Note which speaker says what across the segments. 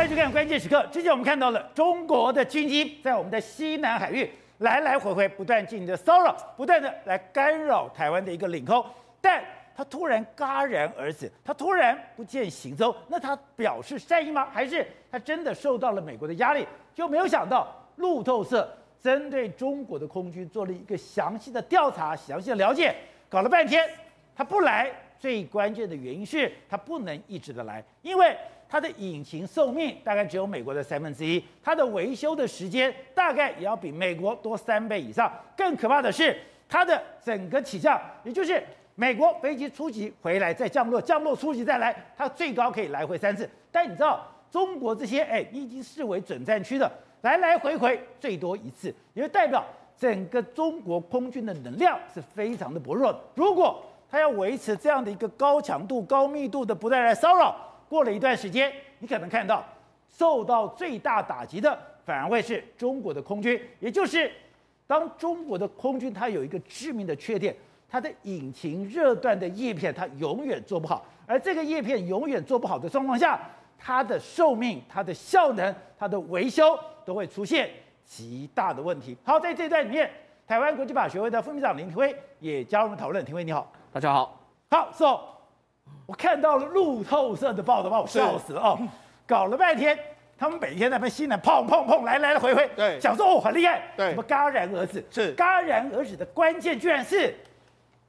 Speaker 1: 欢迎收看关键时刻。之前我们看到了中国的军机在我们的西南海域来来回回不断进行的骚扰，不断的来干扰台湾的一个领空，但他突然戛然而止，他突然不见行踪，那他表示善意吗？还是他真的受到了美国的压力？就没有想到路透社针对中国的空军做了一个详细的调查、详细的了解，搞了半天他不来，最关键的原因是他不能一直的来，因为。它的引擎寿命大概只有美国的三分之一，它的维修的时间大概也要比美国多三倍以上。更可怕的是，它的整个起降，也就是美国飞机出击回来再降落，降落出击再来，它最高可以来回三次。但你知道，中国这些哎，已经视为准战区的，来来回回最多一次，也就代表整个中国空军的能量是非常的薄弱。如果它要维持这样的一个高强度、高密度的不断来骚扰。过了一段时间，你可能看到受到最大打击的反而会是中国的空军，也就是当中国的空军它有一个致命的缺点，它的引擎热断的叶片它永远做不好，而这个叶片永远做不好的状况下，它的寿命、它的效能、它的维修都会出现极大的问题。好，在这段里面，台湾国际法学会的副秘书长林廷辉也加入我们讨论。廷辉你好，
Speaker 2: 大家好。
Speaker 1: 好，So。我看到了路透社的报道，把我笑死了哦！搞了半天，他们每天在那边西南砰砰砰来来回回，
Speaker 2: 对，
Speaker 1: 想说哦很厉害，
Speaker 2: 对，
Speaker 1: 什么戛然而止，
Speaker 2: 是。
Speaker 1: 戛然而止的关键，居然是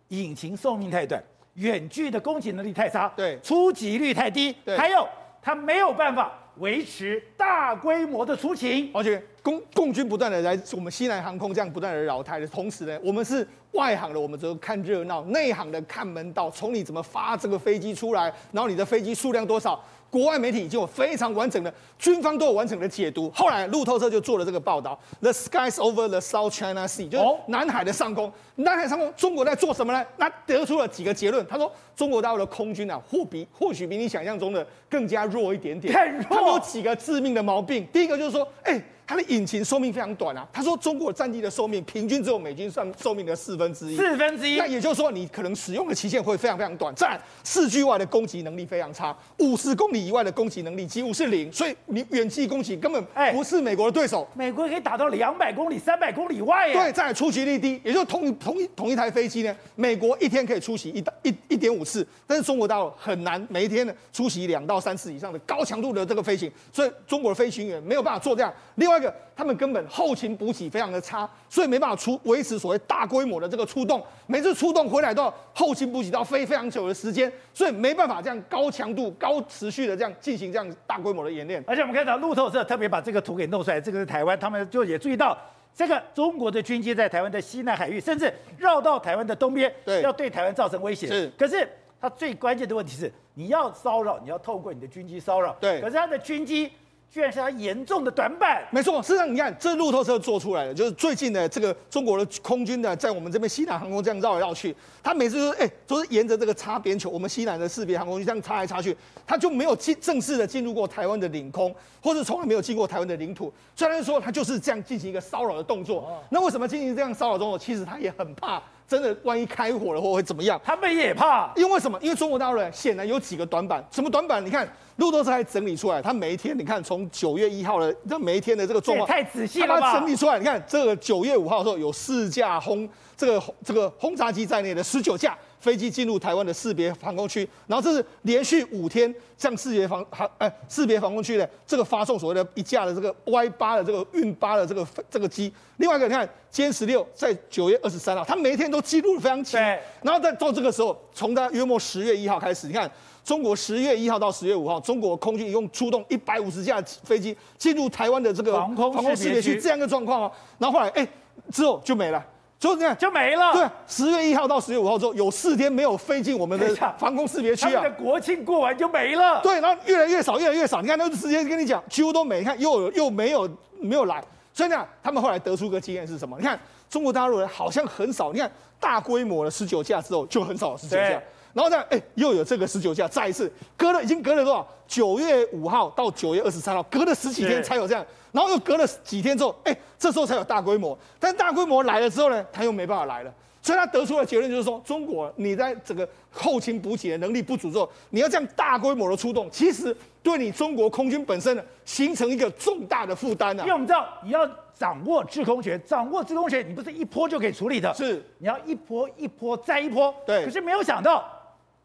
Speaker 1: 引擎寿命太短，远距的攻击能力太差，
Speaker 2: 对，
Speaker 1: 出击率太低，
Speaker 2: 对，
Speaker 1: 还有他没有办法维持大规模的出勤，
Speaker 2: 而且共共军不断的来我们西南航空这样不断的扰台的同时呢，我们是。外行的我们只看热闹，内行的看门道。从你怎么发这个飞机出来，然后你的飞机数量多少，国外媒体已经有非常完整的，军方都有完整的解读。后来路透社就做了这个报道：The skies over the South China Sea，就是南海的上空。哦、南海上空，中国在做什么呢？那得出了几个结论。他说，中国大陆的空军啊，或比或许比你想象中的更加弱一点点。
Speaker 1: 太弱。
Speaker 2: 他们有几个致命的毛病。第一个就是说，哎、欸。它的引擎寿命非常短啊！他说中国战机的寿命平均只有美军算寿命的四分之一，
Speaker 1: 四分之一。
Speaker 2: 那也就是说，你可能使用的期限会非常非常短。再来，视距外的攻击能力非常差，五十公里以外的攻击能力几乎是零，所以你远距攻击根本不是美国的对手。
Speaker 1: 美国可以打到两百公里、三百公里外耶。
Speaker 2: 对，再来出击率低，也就同同一同一台飞机呢，美国一天可以出席一一一点五次，但是中国大陆很难每一天呢出席两到三次以上的高强度的这个飞行，所以中国的飞行员没有办法做这样。另外一个，他们根本后勤补给非常的差，所以没办法出维持所谓大规模的这个出动。每次出动回来都要后勤补给，都要飞非常久的时间，所以没办法这样高强度、高持续的这样进行这样大规模的演练。
Speaker 1: 而且我们看到路透社特别把这个图给弄出来，这个是台湾，他们就也注意到这个中国的军机在台湾的西南海域，甚至绕到台湾的东边，
Speaker 2: 对，
Speaker 1: 要对台湾造成威胁。
Speaker 2: 是，
Speaker 1: 可是它最关键的问题是，你要骚扰，你要透过你的军机骚扰，
Speaker 2: 对，
Speaker 1: 可是它的军机。居然是他严重的短板。
Speaker 2: 没错，事实上你看，这路透社做出来的，就是最近的这个中国的空军呢，在我们这边西南航空这样绕来绕去，他每次都是哎，都是沿着这个擦边球，我们西南的识别航空这样擦来擦去，他就没有进正式的进入过台湾的领空，或者从来没有进过台湾的领土。虽然说他就是这样进行一个骚扰的动作，那为什么进行这样骚扰动作？其实他也很怕。真的，万一开火了或会怎么样？
Speaker 1: 他们也怕，
Speaker 2: 因为什么？因为中国大陆显然有几个短板。什么短板？你看路透社还整理出来，他每一天，你看从九月一号的，这每一天的这个状况，
Speaker 1: 太仔细了吧？
Speaker 2: 他整理出来，你看这个九月五号的时候有四架轰这个这个轰炸机在内的十九架。飞机进入台湾的识别防空区，然后这是连续五天向识别防航哎识别防空区的这个发送所谓的一架的这个 Y 八的这个运八的这个这个机。另外一个你看，歼十六在九月二十三号，它每一天都记录的非常清。
Speaker 1: 对。
Speaker 2: 然后在到这个时候，从它约莫十月一号开始，你看中国十月一号到十月五号，中国空军一共出动一百五十架飞机进入台湾的这个防空识别区，这样一个状况哦。然后后来哎之后就没了。就这样就没了。对，十月一号到十月五号之后，有四天没有飞进我们的防空识别区啊。
Speaker 1: 的国庆过完就没了。
Speaker 2: 对，然后越来越少，越来越少。你看，那个时间跟你讲，几乎都没。你看，又又没有没有来。所以呢，他们后来得出个经验是什么？你看，中国大陆人好像很少。你看，大规模的十九架之后，就很少十九架。然后呢，哎，又有这个十九架，再一次隔了，已经隔了多少？九月五号到九月二十三号，隔了十几天才有这样。然后又隔了几天之后，哎，这时候才有大规模。但大规模来了之后呢，他又没办法来了。所以他得出的结论就是说，中国你在整个后勤补给的能力不足之后，你要这样大规模的出动，其实对你中国空军本身呢，形成一个重大的负担啊。
Speaker 1: 因为我们知道，你要掌握制空权，掌握制空权，你不是一波就可以处理的，
Speaker 2: 是
Speaker 1: 你要一波一波再一波。
Speaker 2: 对，
Speaker 1: 可是没有想到，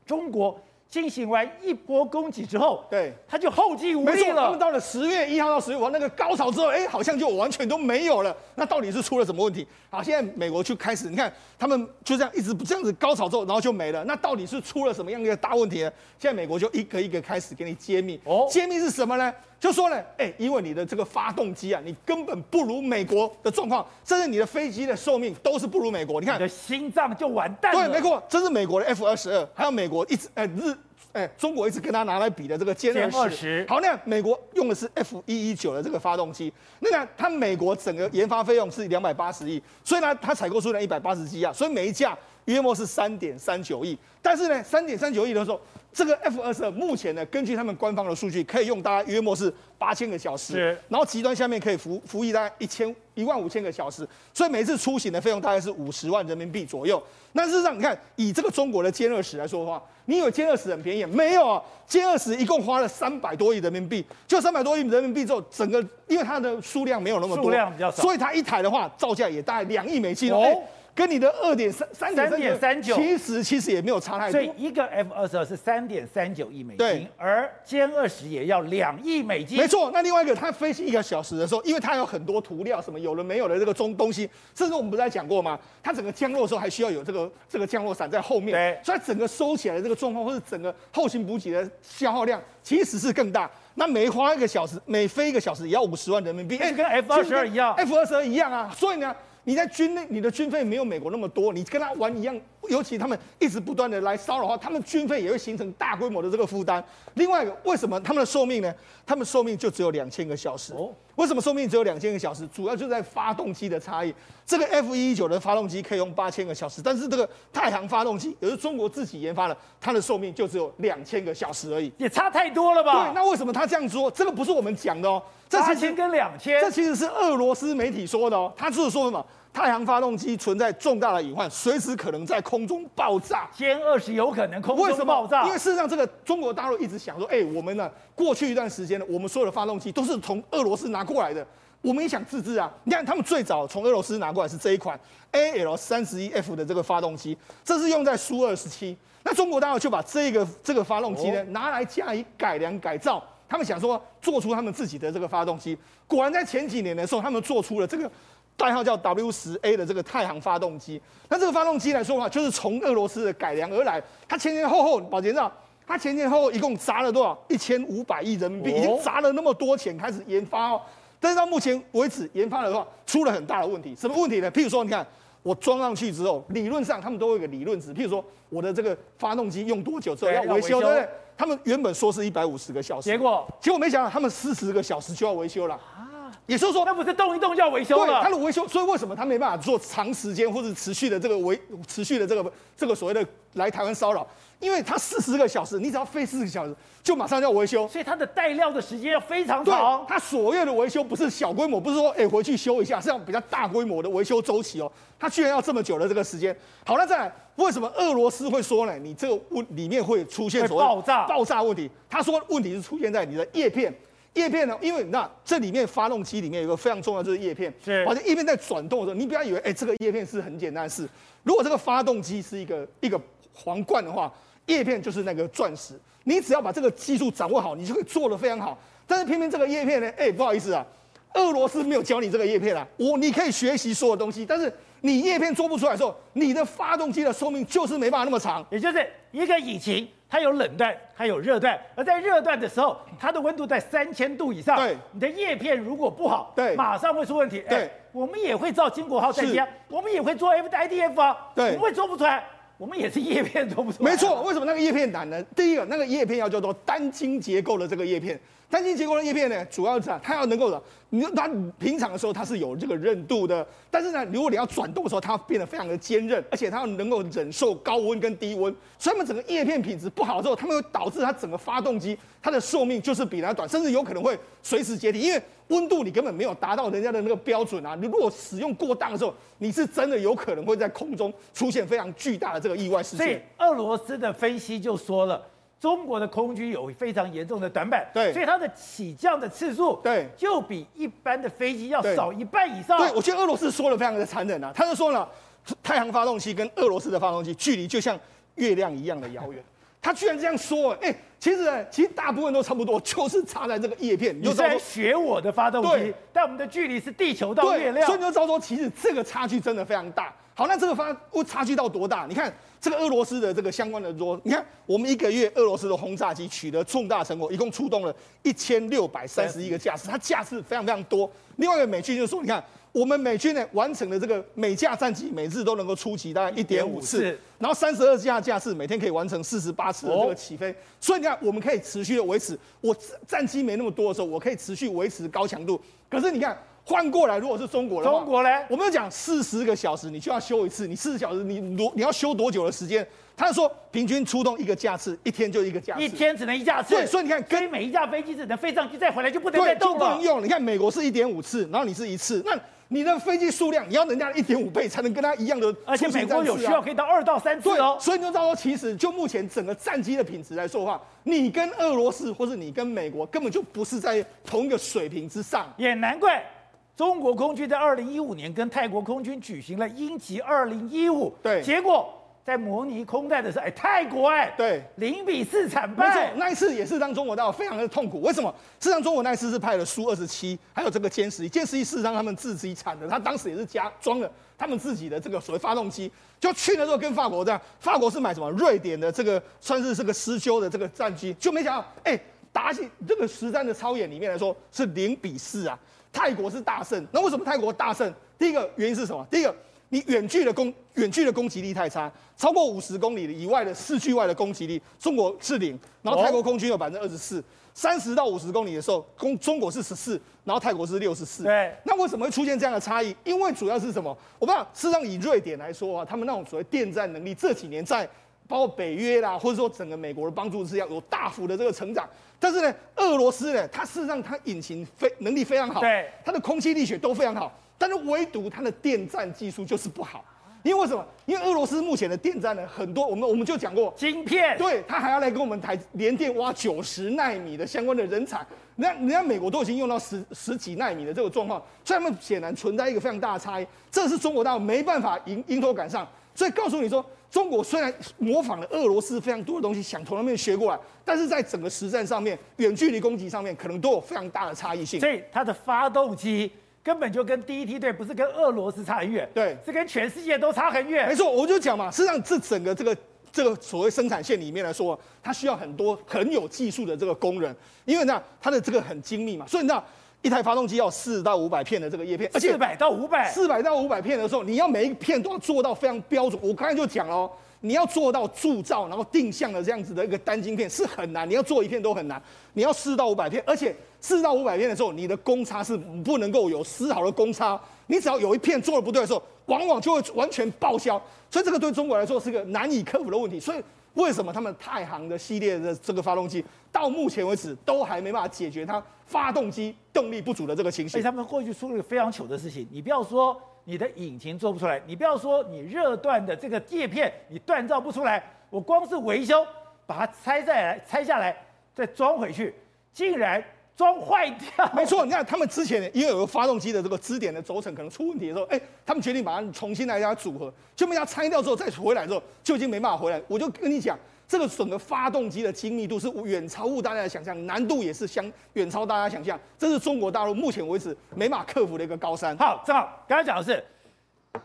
Speaker 1: 中国。进行完一波攻击之后，
Speaker 2: 对，
Speaker 1: 他就后继无力了。
Speaker 2: 他们到了十月一号到十月五号那个高潮之后，哎，好像就完全都没有了。那到底是出了什么问题？好，现在美国就开始，你看他们就这样一直这样子高潮之后，然后就没了。那到底是出了什么样一个大问题呢？现在美国就一个一个开始给你揭秘。哦，揭秘是什么呢？就说呢，哎，因为你的这个发动机啊，你根本不如美国的状况，甚至你的飞机的寿命都是不如美国。你看，
Speaker 1: 你的心脏就完蛋了。
Speaker 2: 对，没错，这是美国的 F 二十二，还有美国一直哎日。哎，中国一直跟他拿来比的这个歼二十，好，那美国用的是 F 一一九的这个发动机，那个它美国整个研发费用是两百八十亿，所以呢，它采购数量一百八十机啊，所以每一架约莫是三点三九亿，但是呢，三点三九亿的时候，这个 F 二十二目前呢，根据他们官方的数据，可以用大概约莫是八千个小时，然后极端下面可以服服役大概一千一万五千个小时，所以每次出行的费用大概是五十万人民币左右。那事实上，你看以这个中国的歼二十来说的话。你以为歼二十很便宜？没有啊，歼二十一共花了三百多亿人民币，就三百多亿人民币之后，整个因为它的数量没有那么多，
Speaker 1: 数量比较少，
Speaker 2: 所以它一台的话造价也大概两亿美金哦。欸跟你的二点三三点三九，其实其实也没有差太多。
Speaker 1: 所以一个 F 二十二是三点三九亿美金，而歼二十也要两亿美金。
Speaker 2: 没错，那另外一个，它飞行一个小时的时候，因为它有很多涂料，什么有了没有的这个中东西，甚至我们不是在讲过吗？它整个降落的时候还需要有这个这个降落伞在后面，对，所以整个收起来的这个状况，或是整个后勤补给的消耗量，其实是更大。那每花一个小时，每飞一个小时也要五十万人民币，
Speaker 1: 哎，跟 F 二十二一样
Speaker 2: ，F 二十二一样啊，所以呢。你在军内，你的军费没有美国那么多，你跟他玩一样，尤其他们一直不断的来骚扰的话，他们军费也会形成大规模的这个负担。另外一个，为什么他们的寿命呢？他们寿命就只有两千个小时。哦，为什么寿命只有两千个小时？主要就在发动机的差异。这个 F 一一九的发动机可以用八千个小时，但是这个太行发动机也是中国自己研发的，它的寿命就只有两千个小时而已，
Speaker 1: 也差太多了吧？
Speaker 2: 对，那为什么他这样说？这个不是我们讲的哦，这
Speaker 1: 八千跟两千，
Speaker 2: 这其实是俄罗斯媒体说的哦，他就是说什么？太行发动机存在重大的隐患，随时可能在空中爆炸。
Speaker 1: 歼二十有可能空中爆炸？
Speaker 2: 为什么？因为事实上，这个中国大陆一直想说，哎、欸，我们呢，过去一段时间呢，我们所有的发动机都是从俄罗斯拿过来的，我们也想自制啊。你看，他们最早从俄罗斯拿过来是这一款 AL 三十一 F 的这个发动机，这是用在苏二十七。那中国大陆就把这个这个发动机呢，拿来加以改良改造，他们想说做出他们自己的这个发动机。果然在前几年的时候，他们做出了这个。代号叫 W 十 A 的这个太行发动机，那这个发动机来说的话，就是从俄罗斯的改良而来。它前前后后，宝杰知道，它前前后后一共砸了多少？一千五百亿人民币，已经砸了那么多钱开始研发哦。但是到目前为止，研发的话出了很大的问题。什么问题呢？譬如说，你看我装上去之后，理论上他们都有一个理论值，譬如说我的这个发动机用多久之后要维修，对不对？他们原本说是一百五十个小时，
Speaker 1: 结果
Speaker 2: 结果没想到他们四十个小时就要维修了。也就是说，
Speaker 1: 那不是动一动就要维修了？
Speaker 2: 对，它的维修，所以为什么他没办法做长时间或者持续的这个维持续的这个这个所谓的来台湾骚扰？因为它四十个小时，你只要飞四十个小时，就马上要维修，
Speaker 1: 所以它的带料的时间要非常长。
Speaker 2: 它所谓的维修不是小规模，不是说哎回去修一下，是要比较大规模的维修周期哦。它居然要这么久的这个时间。好，那再来，为什么俄罗斯会说呢？你这个问里面会出现所谓
Speaker 1: 爆炸
Speaker 2: 爆炸问题？他说问题是出现在你的叶片。叶片呢？因为那这里面发动机里面有一个非常重要，就是叶片。是，而且叶片在转动的时候，你不要以为，哎，这个叶片是很简单的事。如果这个发动机是一个一个皇冠的话，叶片就是那个钻石。你只要把这个技术掌握好，你就会做得非常好。但是偏偏这个叶片呢，哎，不好意思啊，俄罗斯没有教你这个叶片啊。我你可以学习所有东西，但是你叶片做不出来的时候，你的发动机的寿命就是没办法那么长。
Speaker 1: 也就是一个引擎。它有冷段，它有热段，而在热段的时候，它的温度在三千度以上。
Speaker 2: 对，
Speaker 1: 你的叶片如果不好，
Speaker 2: 对，
Speaker 1: 马上会出问题。
Speaker 2: 对，欸、
Speaker 1: 我们也会造金国号战机，我们也会做 FIDF 啊，对，不会做不出来，我们也是叶片做不出来。
Speaker 2: 没错，为什么那个叶片难呢？第一个，那个叶片要叫做单晶结构的这个叶片，单晶结构的叶片呢，主要是它要能够的，你它平常的时候它是有这个韧度的，但是呢，如果你要转动的时候，它变得非常的坚韧，而且它要能够忍受高温跟低温，所以它们整个叶片品质不好之后，它们会导致它整个发动机它的寿命就是比它短，甚至有可能会随时解体，因为温度你根本没有达到人家的那个标准啊！你如果使用过当的时候，你是真的有可能会在空中出现非常巨大的这个意外事件。
Speaker 1: 所以俄罗斯的分析就说了。中国的空军有非常严重的短板，
Speaker 2: 对，
Speaker 1: 所以它的起降的次数，
Speaker 2: 对，
Speaker 1: 就比一般的飞机要少一半以上。
Speaker 2: 对，我觉得俄罗斯说的非常的残忍啊，他就说了，太阳发动机跟俄罗斯的发动机距离就像月亮一样的遥远，他居然这样说，哎、欸，其实呢，其实大部分都差不多，就是差在这个叶片。
Speaker 1: 你在学我的发动机，但我们的距离是地球到月亮，
Speaker 2: 所以你就知道说，其实这个差距真的非常大。好，那这个发会差距到多大？你看这个俄罗斯的这个相关的说，你看我们一个月俄罗斯的轰炸机取得重大成果，一共出动了一千六百三十一个架次，它架次非常非常多。另外一个美军就说，你看我们美军呢完成了这个每架战机每日都能够出击大概一点五次，然后三十二架架次每天可以完成四十八次的这个起飞，所以你看我们可以持续的维持。我战机没那么多的时候，我可以持续维持高强度。可是你看。换过来，如果是中国的话，
Speaker 1: 中国呢？
Speaker 2: 我们讲四十个小时，你就要修一次。你四十小时，你多你要修多久的时间？他说平均出动一个架次，一天就一个架次，
Speaker 1: 一天只能一架次。
Speaker 2: 对，所以你看，跟
Speaker 1: 每一架飞机只能飞上去再回来，就不能再动了。
Speaker 2: 就不能用。你看美国是一点五次，然后你是一次，那你的飞机数量你要人家一点五倍才能跟他一样的、啊。
Speaker 1: 而且美国有需要可以到二到三次哦。
Speaker 2: 所以你就知道说，其实就目前整个战机的品质来说的话，你跟俄罗斯或是你跟美国根本就不是在同一个水平之上。
Speaker 1: 也难怪。中国空军在二零一五年跟泰国空军举行了鹰击二零一五，
Speaker 2: 对，
Speaker 1: 结果在模拟空战的时候，哎，泰国哎，
Speaker 2: 对，
Speaker 1: 零比四惨败。
Speaker 2: 没错，那一次也是让中国大陆非常的痛苦。为什么？事实上，中国那一次是派了苏二十七，还有这个歼十一。歼十一事实上他们自己产的，他当时也是加装了他们自己的这个所谓发动机，就去了之后跟法国这样，法国是买什么？瑞典的这个算是这个施修的这个战机，就没想到，哎，打起这个实战的操演里面来说是零比四啊。泰国是大胜，那为什么泰国大胜？第一个原因是什么？第一个，你远距的攻远距的攻击力太差，超过五十公里以外的视距外的攻击力，中国是零，然后泰国空军有百分之二十四，三十到五十公里的时候，攻中国是十四，然后泰国是六十四。
Speaker 1: 对，
Speaker 2: 那为什么会出现这样的差异？因为主要是什么？我不知道。事实上，以瑞典来说啊，他们那种所谓电战能力，这几年在包括北约啦，或者说整个美国的帮助是要，有大幅的这个成长。但是呢，俄罗斯呢，它事实上它引擎非能力非常好，
Speaker 1: 对，
Speaker 2: 它的空气力学都非常好，但是唯独它的电站技术就是不好。因为为什么？因为俄罗斯目前的电站呢，很多我们我们就讲过
Speaker 1: 晶片，
Speaker 2: 对，它还要来跟我们台联电挖九十纳米的相关的人才，人家人家美国都已经用到十十几纳米的这个状况，所以他们显然存在一个非常大的差异，这是中国大陆没办法迎迎头赶上。所以告诉你说，中国虽然模仿了俄罗斯非常多的东西，想从那边学过来，但是在整个实战上面，远距离攻击上面，可能都有非常大的差异性。
Speaker 1: 所以它的发动机根本就跟第一梯队不是跟俄罗斯差很远，
Speaker 2: 对，
Speaker 1: 是跟全世界都差很远。
Speaker 2: 没错，我就讲嘛，实际上这整个这个这个所谓生产线里面来说，它需要很多很有技术的这个工人，因为呢，它的这个很精密嘛，所以你知道。一台发动机要四到五百片的这个叶片，而且
Speaker 1: 四百到五百，
Speaker 2: 四百到五百片的时候，你要每一片都要做到非常标准。我刚才就讲了，你要做到铸造然后定向的这样子的一个单晶片是很难，你要做一片都很难。你要四到五百片，而且四到五百片的时候，你的公差是不能够有丝毫的公差。你只要有一片做的不对的时候，往往就会完全报销。所以这个对中国来说是个难以克服的问题。所以。为什么他们太行的系列的这个发动机到目前为止都还没办法解决它发动机动力不足的这个情形？
Speaker 1: 所以他们过去出了一个非常糗的事情。你不要说你的引擎做不出来，你不要说你热锻的这个叶片你锻造不出来，我光是维修把它拆下来拆下来再装回去，竟然。装坏掉，
Speaker 2: 没错。你看他们之前因为有个发动机的这个支点的轴承可能出问题的时候，哎，他们决定把它重新来给它组合，就被它拆掉之后再回来之后就已经没办法回来。我就跟你讲，这个整个发动机的精密度是远超乎大家的想象，难度也是相远超大家想象，这是中国大陆目前为止没办法克服的一个高山。
Speaker 1: 好，正好刚才讲的是，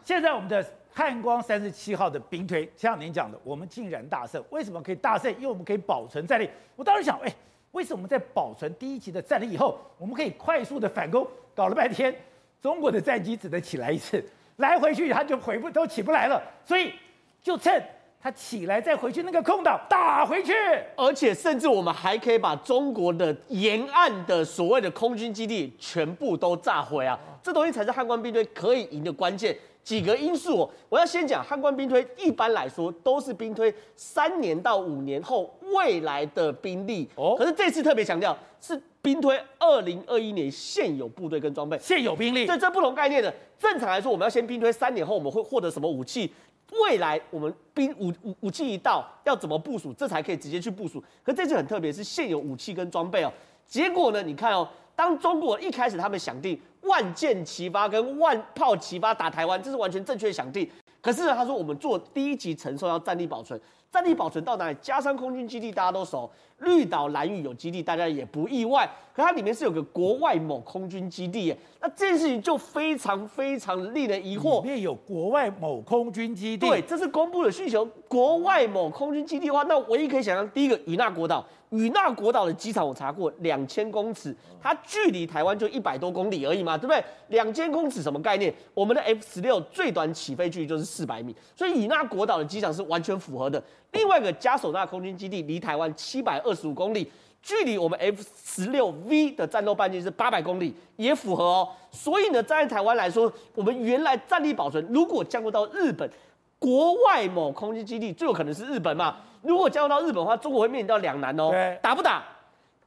Speaker 1: 现在我们的汉光三十七号的兵推，像您讲的，我们竟然大胜，为什么可以大胜？因为我们可以保存战力。我当时想，哎。为什么在保存第一级的战力以后，我们可以快速的反攻？搞了半天，中国的战机只能起来一次，来回去它就回不都起不来了。所以就趁他起来再回去那个空岛打回去，
Speaker 3: 而且甚至我们还可以把中国的沿岸的所谓的空军基地全部都炸毁啊！这东西才是汉光兵队可以赢的关键。几个因素，我要先讲汉光兵推，一般来说都是兵推三年到五年后未来的兵力哦。可是这次特别强调是兵推二零二一年现有部队跟装备，
Speaker 1: 现有兵力，
Speaker 3: 这，这不同概念的。正常来说，我们要先兵推三年后我们会获得什么武器？未来我们兵武武武器一到，要怎么部署，这才可以直接去部署。可这次很特别，是现有武器跟装备哦。结果呢，你看哦，当中国一开始他们想定万箭齐发跟万炮齐发打台湾，这是完全正确的想定。可是呢，他说我们做第一级承受要战力保存，战力保存到哪里？加上空军基地大家都熟，绿岛蓝屿有基地，大家也不意外。可它里面是有个国外某空军基地耶，那这件事情就非常非常令人疑惑。
Speaker 1: 里面有国外某空军基地，
Speaker 3: 对，这是公布的需求。国外某空军基地的话，那唯一可以想象，第一个与那国岛。与那国岛的机场我查过，两千公尺，它距离台湾就一百多公里而已嘛，对不对？两千公尺什么概念？我们的 F 十六最短起飞距离就是四百米，所以与那国岛的机场是完全符合的。另外一个加手纳空军基地离台湾七百二十五公里，距离我们 F 十六 V 的战斗半径是八百公里，也符合哦。所以呢，站在台湾来说，我们原来战力保存如果降落到日本国外某空军基地，最有可能是日本嘛。如果降落到日本的话，中国会面临到两难哦。打不打？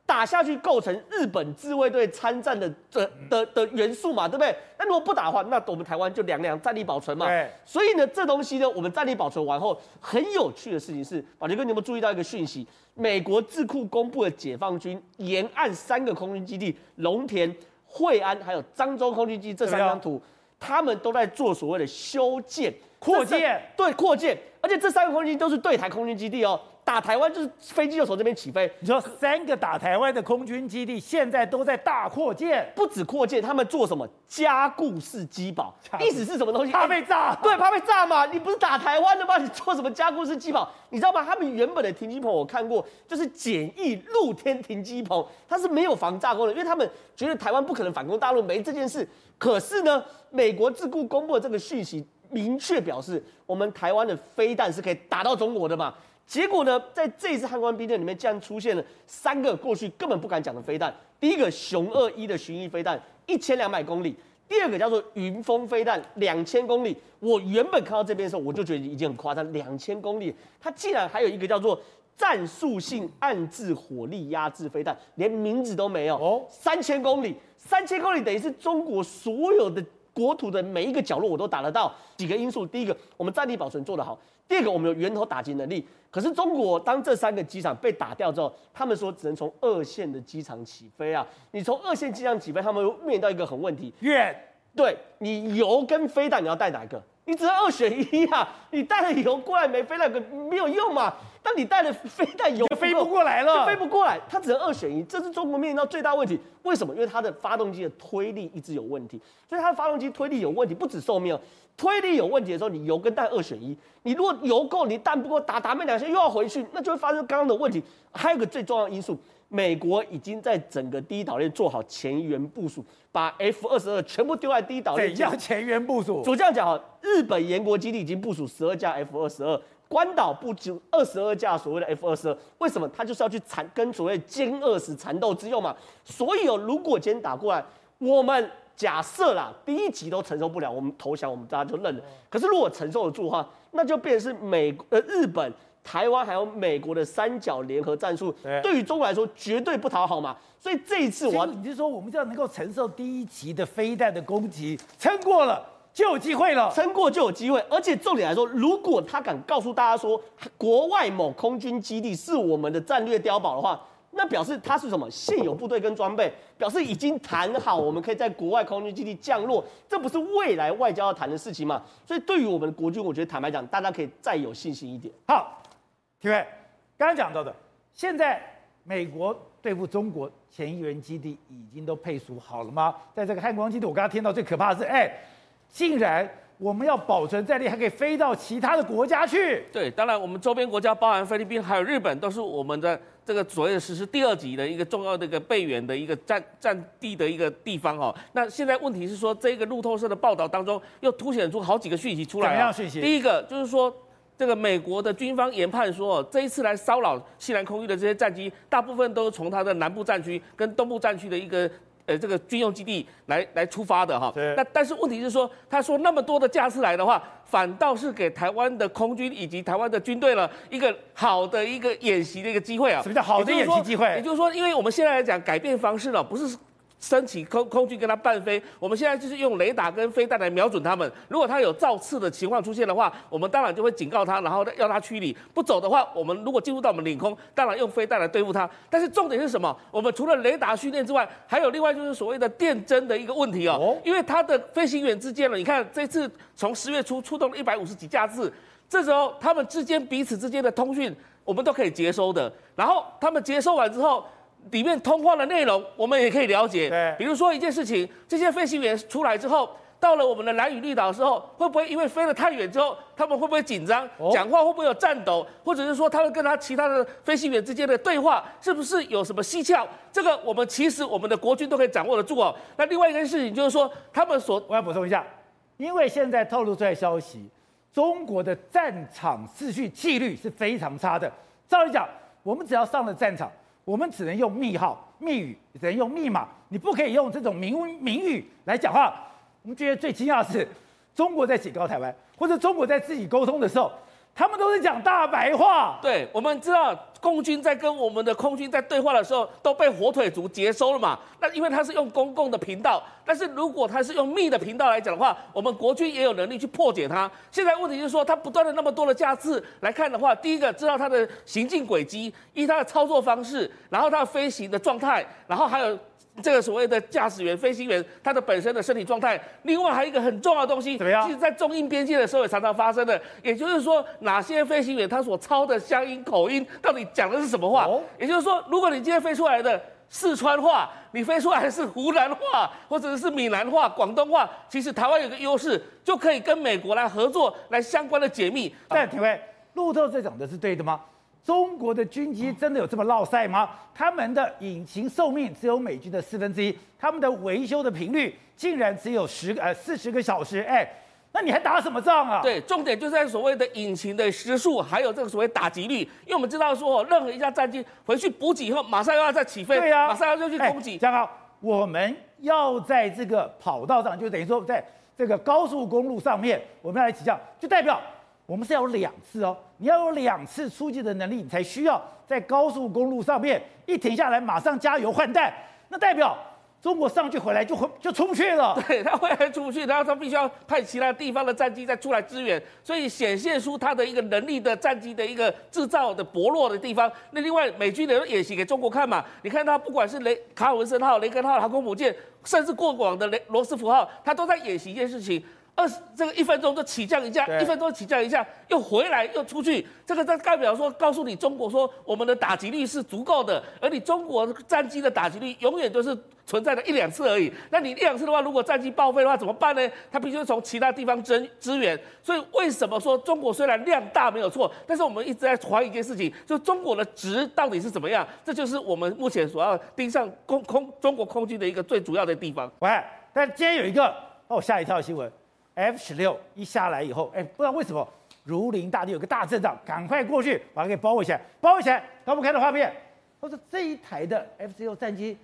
Speaker 3: 打下去构成日本自卫队参战的的的的元素嘛，对不对？那如果不打的话，那我们台湾就两两战力保存嘛。对。所以呢，这东西呢，我们战力保存完后，很有趣的事情是，宝杰哥，你有没有注意到一个讯息？美国智库公布的解放军沿岸三个空军基地——龙田、惠安还有漳州空军基地这三张图，他们都在做所谓的修建。扩建，对，扩建，而且这三个空军基地都是对台空军基地哦，打台湾就是飞机就从这边起飞。
Speaker 1: 你说三个打台湾的空军基地现在都在大扩建，
Speaker 3: 不止扩建，他们做什么加固式机堡？意思是什么东西？
Speaker 1: 怕被炸？
Speaker 3: 对，怕被炸嘛？你不是打台湾的吗？你做什么加固式机堡？你知道吗？他们原本的停机棚我看过，就是简易露天停机棚，它是没有防炸功能，因为他们觉得台湾不可能反攻大陆，没这件事。可是呢，美国智库公布的这个讯息。明确表示，我们台湾的飞弹是可以打到中国的嘛？结果呢，在这一次汉光兵推里面，竟然出现了三个过去根本不敢讲的飞弹。第一个熊二一的巡弋飞弹，一千两百公里；第二个叫做云峰飞弹，两千公里。我原本看到这边的时候，我就觉得已经很夸张，两千公里，它竟然还有一个叫做战术性暗制火力压制飞弹，连名字都没有哦，三千公里，三千公里等于是中国所有的。国土的每一个角落我都打得到。几个因素，第一个，我们战力保存做得好；第二个，我们有源头打击能力。可是中国当这三个机场被打掉之后，他们说只能从二线的机场起飞啊。你从二线机场起飞，他们面临到一个很问题，
Speaker 1: 远。
Speaker 3: 对，你油跟飞弹你要带哪一个？你只能二选一啊！你带了油过来没飞弹，没有用嘛。但你带了飞弹，油
Speaker 1: 就飞不过来了，
Speaker 3: 就飞不过来。它只能二选一，这是中国面临到最大问题。为什么？因为它的发动机的推力一直有问题，所以它的发动机推力有问题，不止寿命哦。推力有问题的时候，你油跟弹二选一。你如果油够，你弹不够，打打没两下又要回去，那就会发生刚刚的问题。还有一个最重要因素。美国已经在整个第一岛链做好前沿部署，把 F 二十二全部丢在第一岛链。
Speaker 1: 怎样前沿部署？
Speaker 3: 主这样讲，日本延国基地已经部署十二架 F 二十二，关岛部署二十二架所谓的 F 二十二。为什么？他就是要去缠跟所谓歼二十缠斗之用嘛。所以哦，如果今天打过来，我们假设啦，第一级都承受不了，我们投降，我们大家就认了。可是如果承受得住的话，那就变成是美呃日本。台湾还有美国的三角联合战术，对于中国来说绝对不讨好嘛。所以这一次我，
Speaker 1: 你是说我们就要能够承受第一级的飞弹的攻击，撑过了就有机会了，
Speaker 3: 撑过就有机会。而且重点来说，如果他敢告诉大家说国外某空军基地是我们的战略碉堡的话，那表示他是什么？现有部队跟装备，表示已经谈好，我们可以在国外空军基地降落，这不是未来外交要谈的事情嘛？所以对于我们的国军，我觉得坦白讲，大家可以再有信心一点。
Speaker 1: 好。因为刚刚讲到的，现在美国对付中国前沿基地已经都配属好了吗？在这个汉光基地，我刚刚听到最可怕的是，哎，竟然我们要保存战力，还可以飞到其他的国家去。
Speaker 4: 对，当然我们周边国家，包含菲律宾还有日本，都是我们的这个所谓的实施第二级的一个重要的一个备援的一个战战地的一个地方哦。那现在问题是说，这个路透社的报道当中又凸显出好几个讯息出来。
Speaker 1: 怎么样讯息？
Speaker 4: 第一个就是说。这个美国的军方研判说，这一次来骚扰西南空域的这些战机，大部分都是从它的南部战区跟东部战区的一个呃这个军用基地来来出发的哈。那但是问题是说，他说那么多的架次来的话，反倒是给台湾的空军以及台湾的军队了一个好的一个演习的一个机会啊。
Speaker 1: 什么叫好的演习机会？
Speaker 4: 也就是说，因为我们现在来讲改变方式了，不是。升起空空军跟他伴飞，我们现在就是用雷达跟飞弹来瞄准他们。如果他有造次的情况出现的话，我们当然就会警告他，然后要他驱离。不走的话，我们如果进入到我们领空，当然用飞弹来对付他。但是重点是什么？我们除了雷达训练之外，还有另外就是所谓的电侦的一个问题哦。因为他的飞行员之间呢，你看这次从十月初出动了一百五十几架次，这时候他们之间彼此之间的通讯，我们都可以接收的。然后他们接收完之后。里面通话的内容，我们也可以了解。
Speaker 1: 对，
Speaker 4: 比如说一件事情，这些飞行员出来之后，到了我们的蓝屿绿岛的时候，会不会因为飞得太远之后，他们会不会紧张？讲话会不会有颤抖？或者是说他们跟他其他的飞行员之间的对话，是不是有什么蹊跷？这个我们其实我们的国军都可以掌握得住哦。那另外一件事情就是说，他们所
Speaker 1: 我要补充一下，因为现在透露出来消息，中国的战场秩序纪律是非常差的。照理讲，我们只要上了战场。我们只能用密号、密语，只能用密码，你不可以用这种名名语来讲话。我们觉得最惊讶的是，中国在警告台湾，或者中国在自己沟通的时候。他们都是讲大白话。
Speaker 4: 对，我们知道，共军在跟我们的空军在对话的时候，都被火腿族接收了嘛。那因为他是用公共的频道，但是如果他是用密的频道来讲的话，我们国军也有能力去破解它。现在问题就是说，他不断的那么多的架次来看的话，第一个知道他的行进轨迹，依他的操作方式，然后他的飞行的状态，然后还有。这个所谓的驾驶员、飞行员，他的本身的身体状态，另外还有一个很重要的东西，
Speaker 1: 怎么样？
Speaker 4: 其实，在中印边界的时候也常常发生的，也就是说，哪些飞行员他所操的乡音口音，到底讲的是什么话？哦、也就是说，如果你今天飞出来的四川话，你飞出来的是湖南话，或者是闽南话、广东话，其实台湾有个优势，就可以跟美国来合作，来相关的解密。
Speaker 1: 但廷威，路透这讲的是对的吗？中国的军机真的有这么落赛吗？他们的引擎寿命只有美军的四分之一，他们的维修的频率竟然只有十呃四十个小时，哎，那你还打什么仗啊？
Speaker 4: 对，重点就是在所谓的引擎的时速，还有这个所谓打击率，因为我们知道说，任何一架战机回去补给以后，马上又要再起飞，
Speaker 1: 对呀、啊，
Speaker 4: 马上要就去攻击。
Speaker 1: 这样好，我们要在这个跑道上，就等于说在这个高速公路上面，我们要来起降，就代表。我们是要有两次哦，你要有两次出击的能力，你才需要在高速公路上面一停下来马上加油换弹。那代表中国上去回来就回就出不去了。
Speaker 4: 对，他回来出不去，然后他必须要派其他地方的战机再出来支援，所以显现出他的一个能力的战机的一个制造的薄弱的地方。那另外美军的演习给中国看嘛，你看他不管是雷卡尔文森号、雷根号航空母舰，甚至过往的雷罗斯福号，他都在演习一件事情。二十这个一分钟就起降一架，一分钟起降一架，又回来又出去，这个在代表说告诉你中国说我们的打击力是足够的，而你中国战机的打击力永远都是存在的一两次而已。那你一两次的话，如果战机报废的话怎么办呢？它必须从其他地方增支援。所以为什么说中国虽然量大没有错，但是我们一直在怀疑一件事情，就中国的值到底是怎么样？这就是我们目前所要盯上空空中国空军的一个最主要的地方。
Speaker 1: 喂，但今天有一个把我吓一跳的新闻。F 十六一下来以后，哎，不知道为什么如临大敌，有个大阵仗，赶快过去把它给包围起来，包围起来。刚我们看到画面，我说这一台的 F 十六战机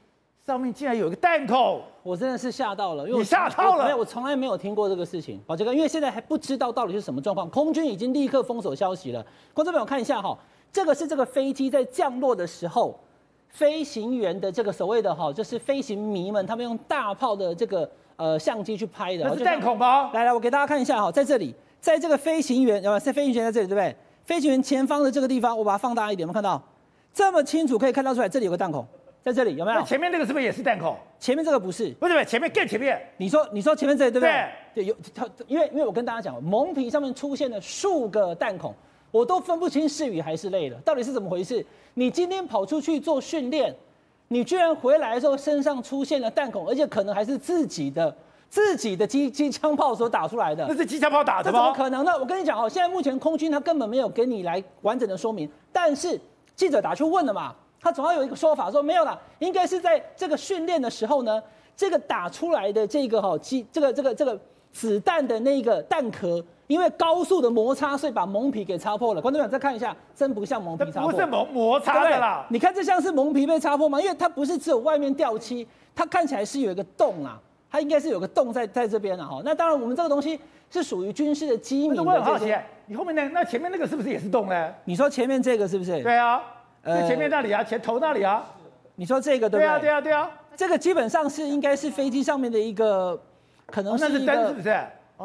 Speaker 1: 上面竟然有一个弹孔，
Speaker 5: 我真的是吓到了，因为
Speaker 1: 你吓到了，
Speaker 5: 没有，我从来没有听过这个事情，宝杰哥，因为现在还不知道到底是什么状况，空军已经立刻封锁消息了。观众朋友看一下哈，这个是这个飞机在降落的时候，飞行员的这个所谓的哈，就是飞行迷们他们用大炮的这个。呃，相机去拍的，
Speaker 1: 那是弹孔吗？
Speaker 5: 来来，我给大家看一下哈，在这里，在这个飞行员，呃，在飞行员在这里，对不对？飞行员前方的这个地方，我把它放大一点，有没有看到？这么清楚，可以看到出来，这里有个弹孔，在这里有没有？
Speaker 1: 前面那个是不是也是弹孔？
Speaker 5: 前面这个不是，
Speaker 1: 不是不是，前面更前面。
Speaker 5: 你说你说前面这里对不对？
Speaker 1: 对，
Speaker 5: 对，有它，因为因为我跟大家讲，蒙皮上面出现了数个弹孔，我都分不清是雨还是泪了，到底是怎么回事？你今天跑出去做训练，你居然回来的时候身上出现了弹孔，而且可能还是自己的。自己的机机枪炮所打出来的，
Speaker 1: 那是机枪炮打的吗？
Speaker 5: 怎么可能呢？我跟你讲哦，现在目前空军他根本没有给你来完整的说明，但是记者打去问了嘛，他总要有一个说法，说没有啦，应该是在这个训练的时候呢，这个打出来的这个哈机，这个这个这个子弹的那个弹壳，因为高速的摩擦，所以把蒙皮给擦破了。观众朋友再看一下，真不像蒙皮擦破，
Speaker 1: 不是摩摩擦的啦。
Speaker 5: 你看这像是蒙皮被擦破吗？因为它不是只有外面掉漆，它看起来是有一个洞啊，它应该是有个洞在在这边的哈。那当然，我们这个东西是属于军事的机密。
Speaker 1: 我很好奇，你后面那那前面那个是不是也是洞呢？
Speaker 5: 你说前面这个是不是？
Speaker 1: 对啊，呃，前面那里啊，前头那里啊。
Speaker 5: 你说这个对不对？
Speaker 1: 对啊，对啊，对啊。
Speaker 5: 这个基本上是应该是飞机上面的一个，可能是一
Speaker 1: 个。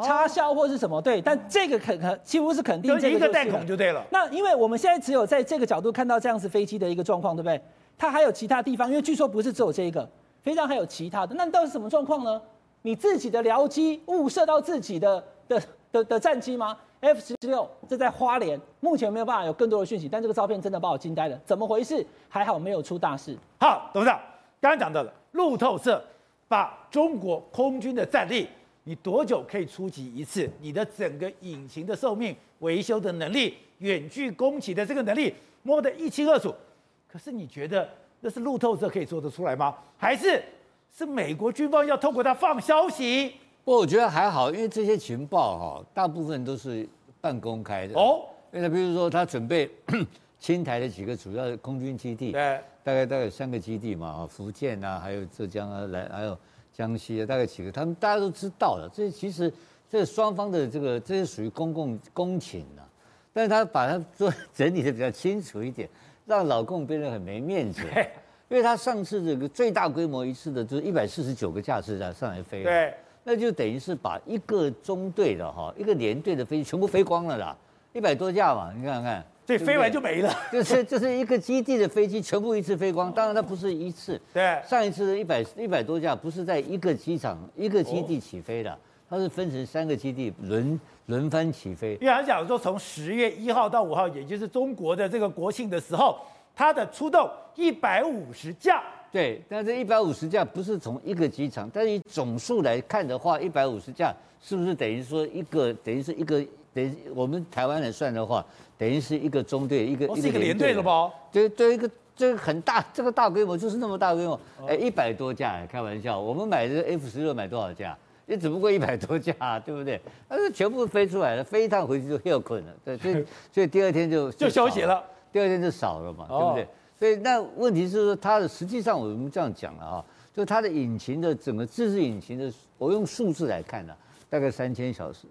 Speaker 5: 插销或是什么？对，但这个肯肯几乎是肯定这个
Speaker 1: 一个弹孔就对了。
Speaker 5: 那因为我们现在只有在这个角度看到这样子飞机的一个状况，对不对？它还有其他地方，因为据说不是只有这一个，飞机上还有其他的。那到底是什么状况呢？你自己的僚机误射到自己的的的的战机吗？F 十六这在花莲，目前没有办法有更多的讯息，但这个照片真的把我惊呆了，怎么回事？还好没有出大事。
Speaker 1: 好，董事长刚刚讲到了路透社把中国空军的战力。你多久可以出击一次？你的整个引擎的寿命、维修的能力、远距攻击的这个能力摸得一清二楚。可是你觉得那是路透社可以做得出来吗？还是是美国军方要透过它放消息？
Speaker 6: 不，我觉得还好，因为这些情报哈，大部分都是半公开的哦。那比如说他准备清台的几个主要的空军基地，对，大概大概有三个基地嘛，福建啊，还有浙江啊，来还有。江西啊大概几个，他们大家都知道了。这其实这双方的这个，这是属于公共公情啊。但是他把它做整理的比较清楚一点，让老共变得很没面子。因为他上次这个最大规模一次的，就是一百四十九个架次在上来飞。对，那就等于是把一个中队的哈，一个连队的飞机全部飞光了啦，一百多架嘛，你看看。
Speaker 1: 对，飞完就没了，
Speaker 6: 就是就是一个基地的飞机全部一次飞光，当然它不是一次，
Speaker 1: 对，
Speaker 6: 上一次的一百一百多架不是在一个机场一个基地起飞的，它是分成三个基地轮轮番起飞。
Speaker 1: 因为他讲说从十月一号到五号，也就是中国的这个国庆的时候，它的出动一百五十架，
Speaker 6: 对，但这一百五十架不是从一个机场，但是以总数来看的话，一百五十架是不是等于说一个等于是一个等于我们台湾来算的话？等于是一个中队，一个
Speaker 1: 是一个连队了吧？
Speaker 6: 对对，一个这个很大，这个大规模就是那么大规模，哎，一百多架，开玩笑，我们买的 F 十六买多少架？也只不过一百多架，对不对？但是全部飞出来了，飞一趟回去就又困了，对，所以 所以第二天就
Speaker 1: 就消息了，
Speaker 6: 第二天就少了嘛，对不对？所以那问题是说，它的实际上我们这样讲了啊，就它的引擎的整个自制引擎的，我用数字来看呢，大概三千小时。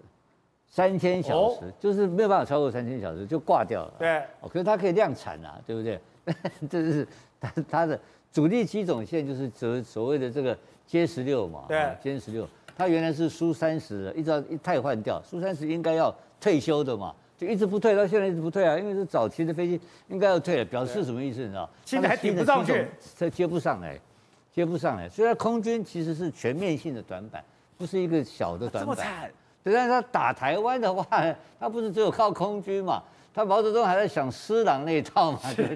Speaker 6: 三千小时就是没有办法超过三千小时就挂掉了。
Speaker 1: 对，
Speaker 6: 哦，可是它可以量产啊，对不对？这是它它的主力机种线就是所所谓的这个歼十六嘛。
Speaker 1: 对
Speaker 6: 歼十六，它原来是苏三十的，一直到一汰换掉，苏三十应该要退休的嘛，就一直不退，到现在一直不退啊，因为是早期的飞机应该要退了，表示什么意思你知道？
Speaker 1: 现在还顶不上去，
Speaker 6: 它接不上来，接不上来。所以空军其实是全面性的短板，不是一个小的短板。这么惨。但是他打台湾的话，他不是只有靠空军嘛？他毛泽东还在想施琅那一套嘛？对不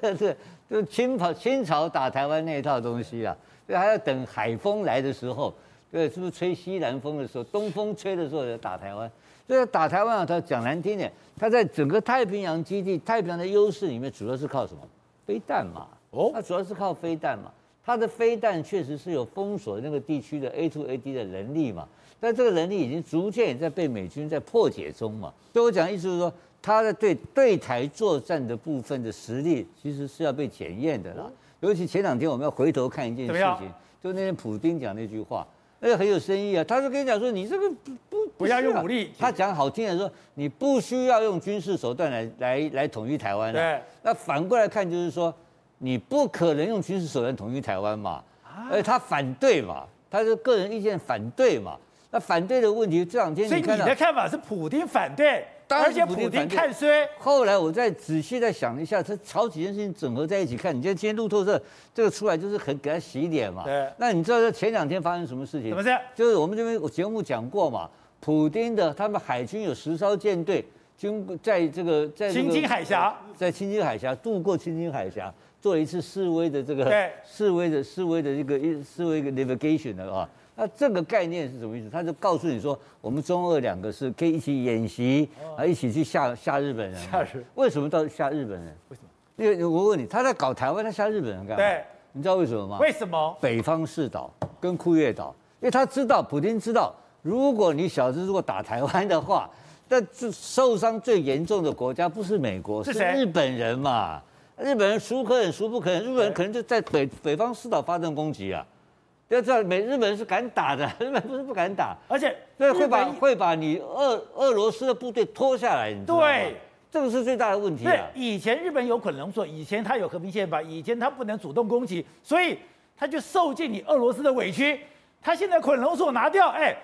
Speaker 6: 对？是，就清朝清朝打台湾那一套东西啊，对，还要等海风来的时候，对，是不是吹西南风的时候，东风吹的时候要打台湾？所以打台湾啊，他讲难听点，他在整个太平洋基地、太平洋的优势里面，主要是靠什么？飞弹嘛。哦，他主要是靠飞弹嘛。他的飞弹确实是有封锁那个地区的 A to A D 的能力嘛。但这个能力已经逐渐也在被美军在破解中嘛，所以我讲意思是说，他的对对台作战的部分的实力其实是要被检验的啦。尤其前两天我们要回头看一件事情，就那天普丁讲那句话，那个很有深意啊。他就跟你讲说，你这个不不
Speaker 1: 不要用武力。
Speaker 6: 他讲好听的说，你不需要用军事手段来来来统一台湾。对。那反过来看就是说，你不可能用军事手段统一台湾嘛。而且他反对嘛，他是个人意见反对嘛。那反对的问题，这两天你看，
Speaker 1: 所以你的看法是普京反对，而且普京看衰。
Speaker 6: 后来我再仔细再想一下，这好几件事情整合在一起看，你今天今天路透社这个出来就是很给他洗脸嘛。对。那你知道这前两天发生什么事情？
Speaker 1: 什么事？
Speaker 6: 就是我们这边节目讲过嘛，普京的他们海军有十艘舰队，经过在这个在
Speaker 1: 青津海峡，
Speaker 6: 在青津海峡渡过青津海峡，做了一次示威的这个示威的示威的一个一示威一个 navigation 的啊。那这个概念是什么意思？他就告诉你说，我们中俄两个是可以一起演习，啊，一起去吓吓日本人。吓日？为什么到吓日本人？为什么？因为我问你，他在搞台湾，他吓日本人干嘛？对，你知道为什么吗？
Speaker 1: 为什么？
Speaker 6: 北方四岛跟库页岛，因为他知道，普京知道，如果你小子如果打台湾的话，那这受伤最严重的国家不是美国，是日本人嘛？日本人孰可忍孰不可忍？日本人可能就在北北方四岛发动攻击啊！要知道，美日本人是敢打的，日本不是不敢打，
Speaker 1: 而且
Speaker 6: 对会把会把你俄俄罗斯的部队拖下来，你知道吗？对，这个是最大的问题啊！
Speaker 1: 以前日本有可能说，以前他有和平宪法，以前他不能主动攻击，所以他就受尽你俄罗斯的委屈。他现在捆龙索拿掉，哎，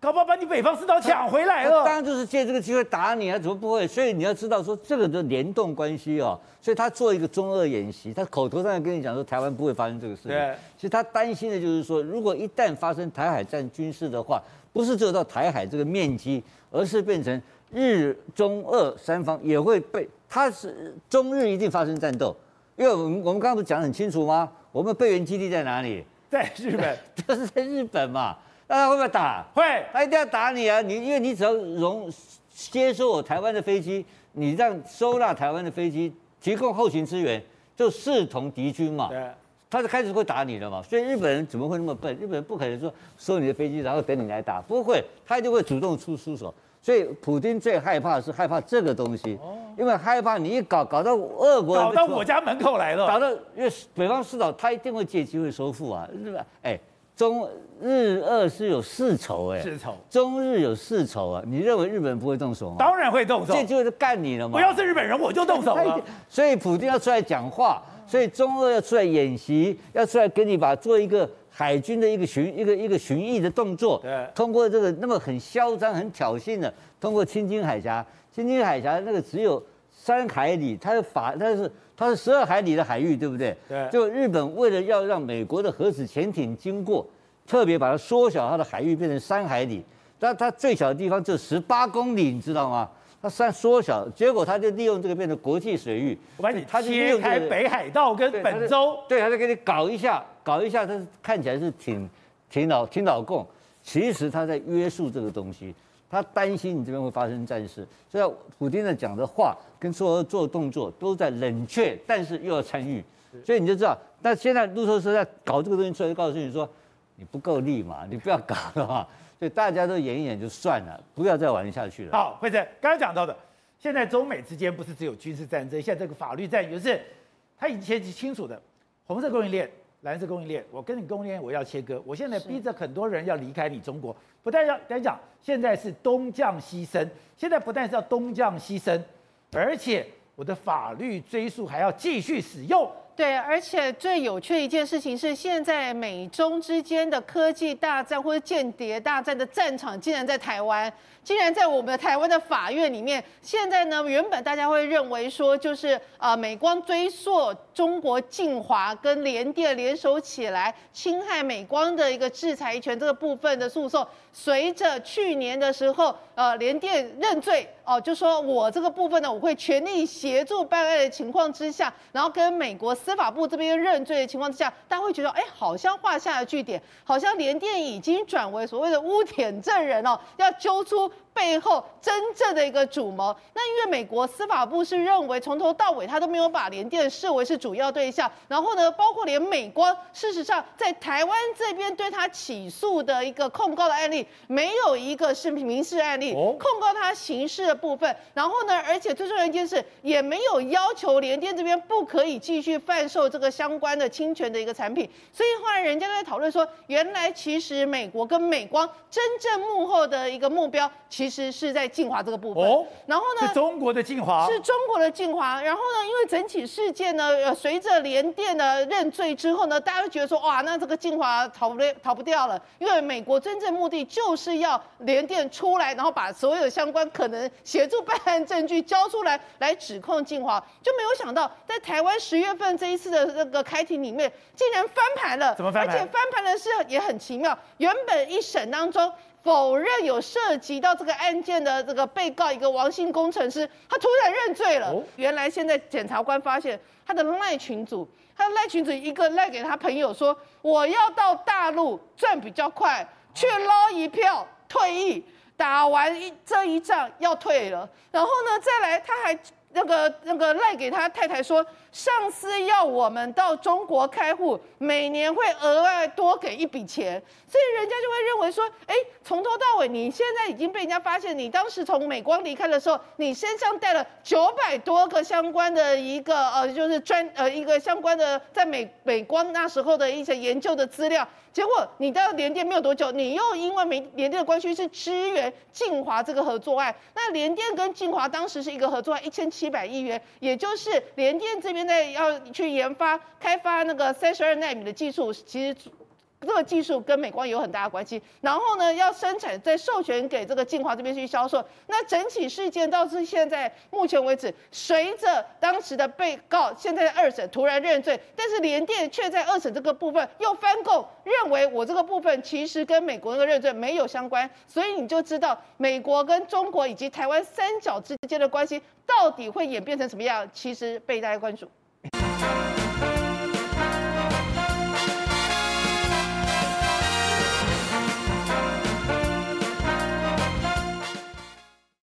Speaker 1: 搞不好把你北方四岛抢回来了。
Speaker 6: 当然就是借这个机会打你啊，怎么不会？所以你要知道说这个的联动关系哦。所以他做一个中俄演习，他口头上跟你讲说台湾不会发生这个事情。对。其实他担心的就是说，如果一旦发生台海战军事的话，不是只有到台海这个面积，而是变成日中俄三方也会被。他是中日一定发生战斗，因为我们我们刚刚不是讲得很清楚吗？我们备援基地在哪里？
Speaker 1: 在日本，
Speaker 6: 就是在日本嘛，那他会不会打？
Speaker 1: 会，
Speaker 6: 他一定要打你啊！你因为你只要容接收我台湾的飞机，你让收纳台湾的飞机，提供后勤支援，就视同敌军嘛。对，他就开始会打你了嘛。所以日本人怎么会那么笨？日本人不可能说收你的飞机，然后等你来打，不会，他就会主动出出手。所以普京最害怕的是害怕这个东西，因为害怕你一搞搞到俄国
Speaker 1: 搞到我家门口来了，
Speaker 6: 搞到因为北方四岛他一定会借机会收复啊，是吧？哎，中日俄是有世仇哎，
Speaker 1: 世仇，
Speaker 6: 中日有世仇啊，你认为日本不会动手吗？
Speaker 1: 当然会动手，
Speaker 6: 这就是干你了嘛。
Speaker 1: 我要是日本人，我就动手 了。
Speaker 6: 所以普京要出来讲话，所以中俄要出来演习，要出来给你把做一个。海军的一个巡一个一个巡弋的动作，对，通过这个那么很嚣张、很挑衅的，通过青津海峡，青津海峡那个只有三海里，它是法它是它是十二海里的海域，对不对？对。就日本为了要让美国的核子潜艇经过，特别把它缩小它的海域变成三海里，但它最小的地方就十八公里，你知道吗？它算缩小，结果他就利用这个变成国际水域，
Speaker 1: 我把你切开北海道跟本州，
Speaker 6: 对，他就给你搞一下，搞一下，它看起来是挺挺老挺老共，其实他在约束这个东西，他担心你这边会发生战事，所以普京的讲的话跟说做动作都在冷却，但是又要参与，所以你就知道，但现在路透社在搞这个东西出来，就告诉你说你不够力嘛，你不要搞了嘛。所以大家都演一演就算了，不要再玩下去了。
Speaker 1: 好，惠珍刚刚讲到的，现在中美之间不是只有军事战争，现在这个法律战就是，他以前是清楚的，红色供应链、蓝色供应链，我跟你供应链我要切割，我现在逼着很多人要离开你中国，不但要来讲，现在是东降西升，现在不但是要东降西升，而且我的法律追溯还要继续使用。
Speaker 7: 对，而且最有趣的一件事情是，现在美中之间的科技大战或者间谍大战的战场竟然在台湾，竟然在我们的台湾的法院里面。现在呢，原本大家会认为说，就是呃，美光追溯中国晋华跟联电联手起来侵害美光的一个制裁权这个部分的诉讼，随着去年的时候，呃，联电认罪哦，就说我这个部分呢，我会全力协助办案的情况之下，然后跟美国。司法部这边认罪的情况之下，大家会觉得，哎，好像画下了句点，好像联电已经转为所谓的污点证人哦，要揪出。背后真正的一个主谋，那因为美国司法部是认为从头到尾他都没有把联电视为是主要对象，然后呢，包括连美光，事实上在台湾这边对他起诉的一个控告的案例，没有一个是民事案例，控告他刑事的部分，然后呢，而且最重要一件事，也没有要求联电这边不可以继续贩售这个相关的侵权的一个产品，所以后来人家在讨论说，原来其实美国跟美光真正幕后的一个目标，其实。其实是在晋华这个部分，哦、然后呢，
Speaker 1: 是中国的晋华，
Speaker 7: 是中国的晋华。然后呢，因为整起事件呢，呃，随着联电的认罪之后呢，大家都觉得说，哇，那这个晋华逃不逃不掉了，因为美国真正目的就是要联电出来，然后把所有相关可能协助办案证据交出来，来指控晋华。就没有想到，在台湾十月份这一次的那个开庭里面，竟然翻盘了，
Speaker 1: 怎么翻盘？
Speaker 7: 而且翻盘的是也很奇妙，原本一审当中。否认有涉及到这个案件的这个被告一个王姓工程师，他突然认罪了。原来现在检察官发现他的赖群组，他的赖群组一个赖给他朋友说，我要到大陆赚比较快，去捞一票退役，打完一这一仗要退了。然后呢，再来他还那个那个赖给他太太说，上司要我们到中国开户，每年会额外多给一笔钱，所以人家就会认为说，哎，从头到尾你现在已经被人家发现，你当时从美光离开的时候，你身上带了九百多个相关的一个呃，就是专呃一个相关的在美美光那时候的一些研究的资料。结果你到联电没有多久，你又因为没联电的关系是支援晋华这个合作案。那联电跟晋华当时是一个合作案，一千七百亿元，也就是联电这边在要去研发开发那个三十二纳米的技术，其实。这个技术跟美光有很大的关系，然后呢，要生产再授权给这个晋华这边去销售。那整起事件到至现在目前为止，随着当时的被告现在二审突然认罪，但是联电却在二审这个部分又翻供，认为我这个部分其实跟美国那个认罪没有相关。所以你就知道美国跟中国以及台湾三角之间的关系到底会演变成什么样，其实被大家关注。